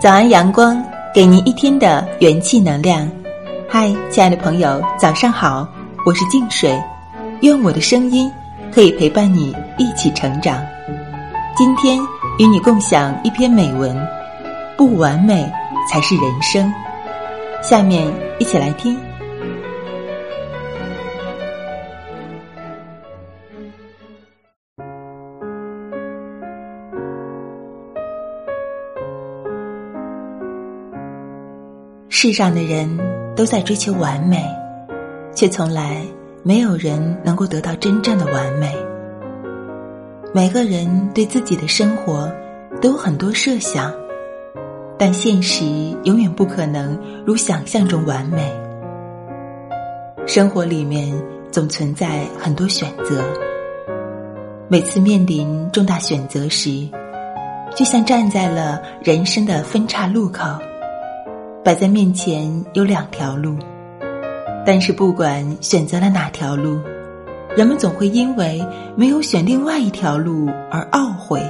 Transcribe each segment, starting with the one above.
早安，阳光，给您一天的元气能量。嗨，亲爱的朋友，早上好，我是静水。愿我的声音可以陪伴你一起成长。今天与你共享一篇美文：不完美才是人生。下面一起来听。世上的人都在追求完美，却从来没有人能够得到真正的完美。每个人对自己的生活都有很多设想，但现实永远不可能如想象中完美。生活里面总存在很多选择，每次面临重大选择时，就像站在了人生的分岔路口。摆在面前有两条路，但是不管选择了哪条路，人们总会因为没有选另外一条路而懊悔。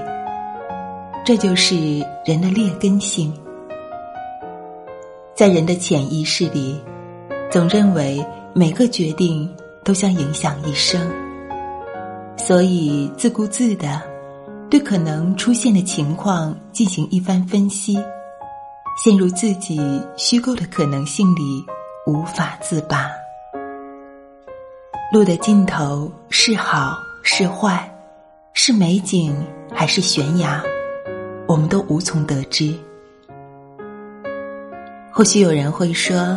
这就是人的劣根性，在人的潜意识里，总认为每个决定都将影响一生，所以自顾自的对可能出现的情况进行一番分析。陷入自己虚构的可能性里，无法自拔。路的尽头是好是坏，是美景还是悬崖，我们都无从得知。或许有人会说，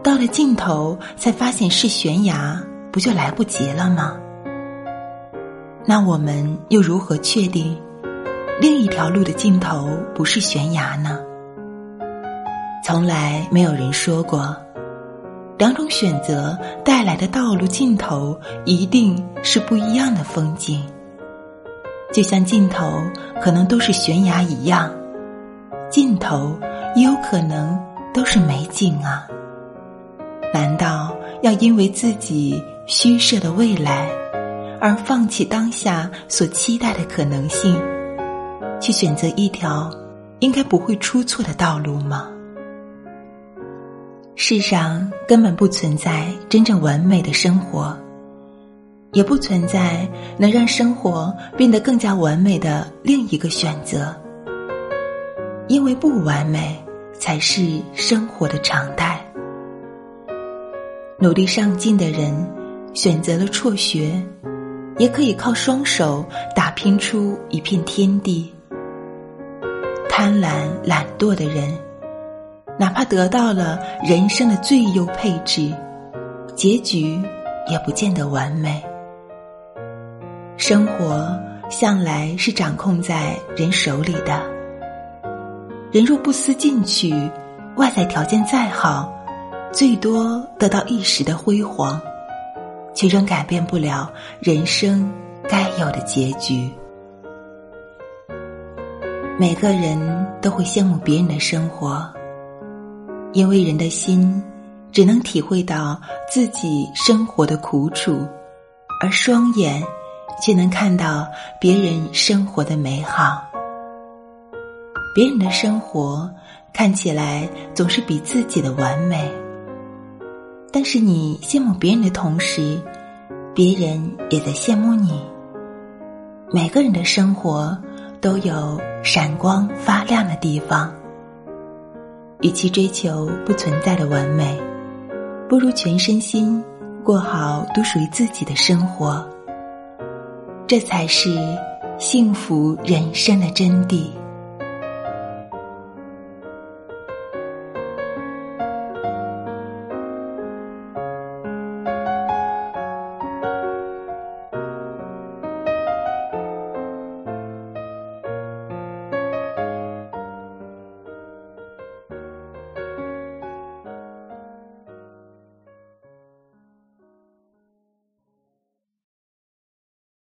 到了尽头才发现是悬崖，不就来不及了吗？那我们又如何确定另一条路的尽头不是悬崖呢？从来没有人说过，两种选择带来的道路尽头一定是不一样的风景。就像尽头可能都是悬崖一样，尽头也有可能都是美景啊！难道要因为自己虚设的未来，而放弃当下所期待的可能性，去选择一条应该不会出错的道路吗？世上根本不存在真正完美的生活，也不存在能让生活变得更加完美的另一个选择。因为不完美才是生活的常态。努力上进的人选择了辍学，也可以靠双手打拼出一片天地。贪婪懒惰的人。哪怕得到了人生的最优配置，结局也不见得完美。生活向来是掌控在人手里的，人若不思进取，外在条件再好，最多得到一时的辉煌，却仍改变不了人生该有的结局。每个人都会羡慕别人的生活。因为人的心只能体会到自己生活的苦楚，而双眼却能看到别人生活的美好。别人的生活看起来总是比自己的完美，但是你羡慕别人的同时，别人也在羡慕你。每个人的生活都有闪光发亮的地方。与其追求不存在的完美，不如全身心过好独属于自己的生活。这才是幸福人生的真谛。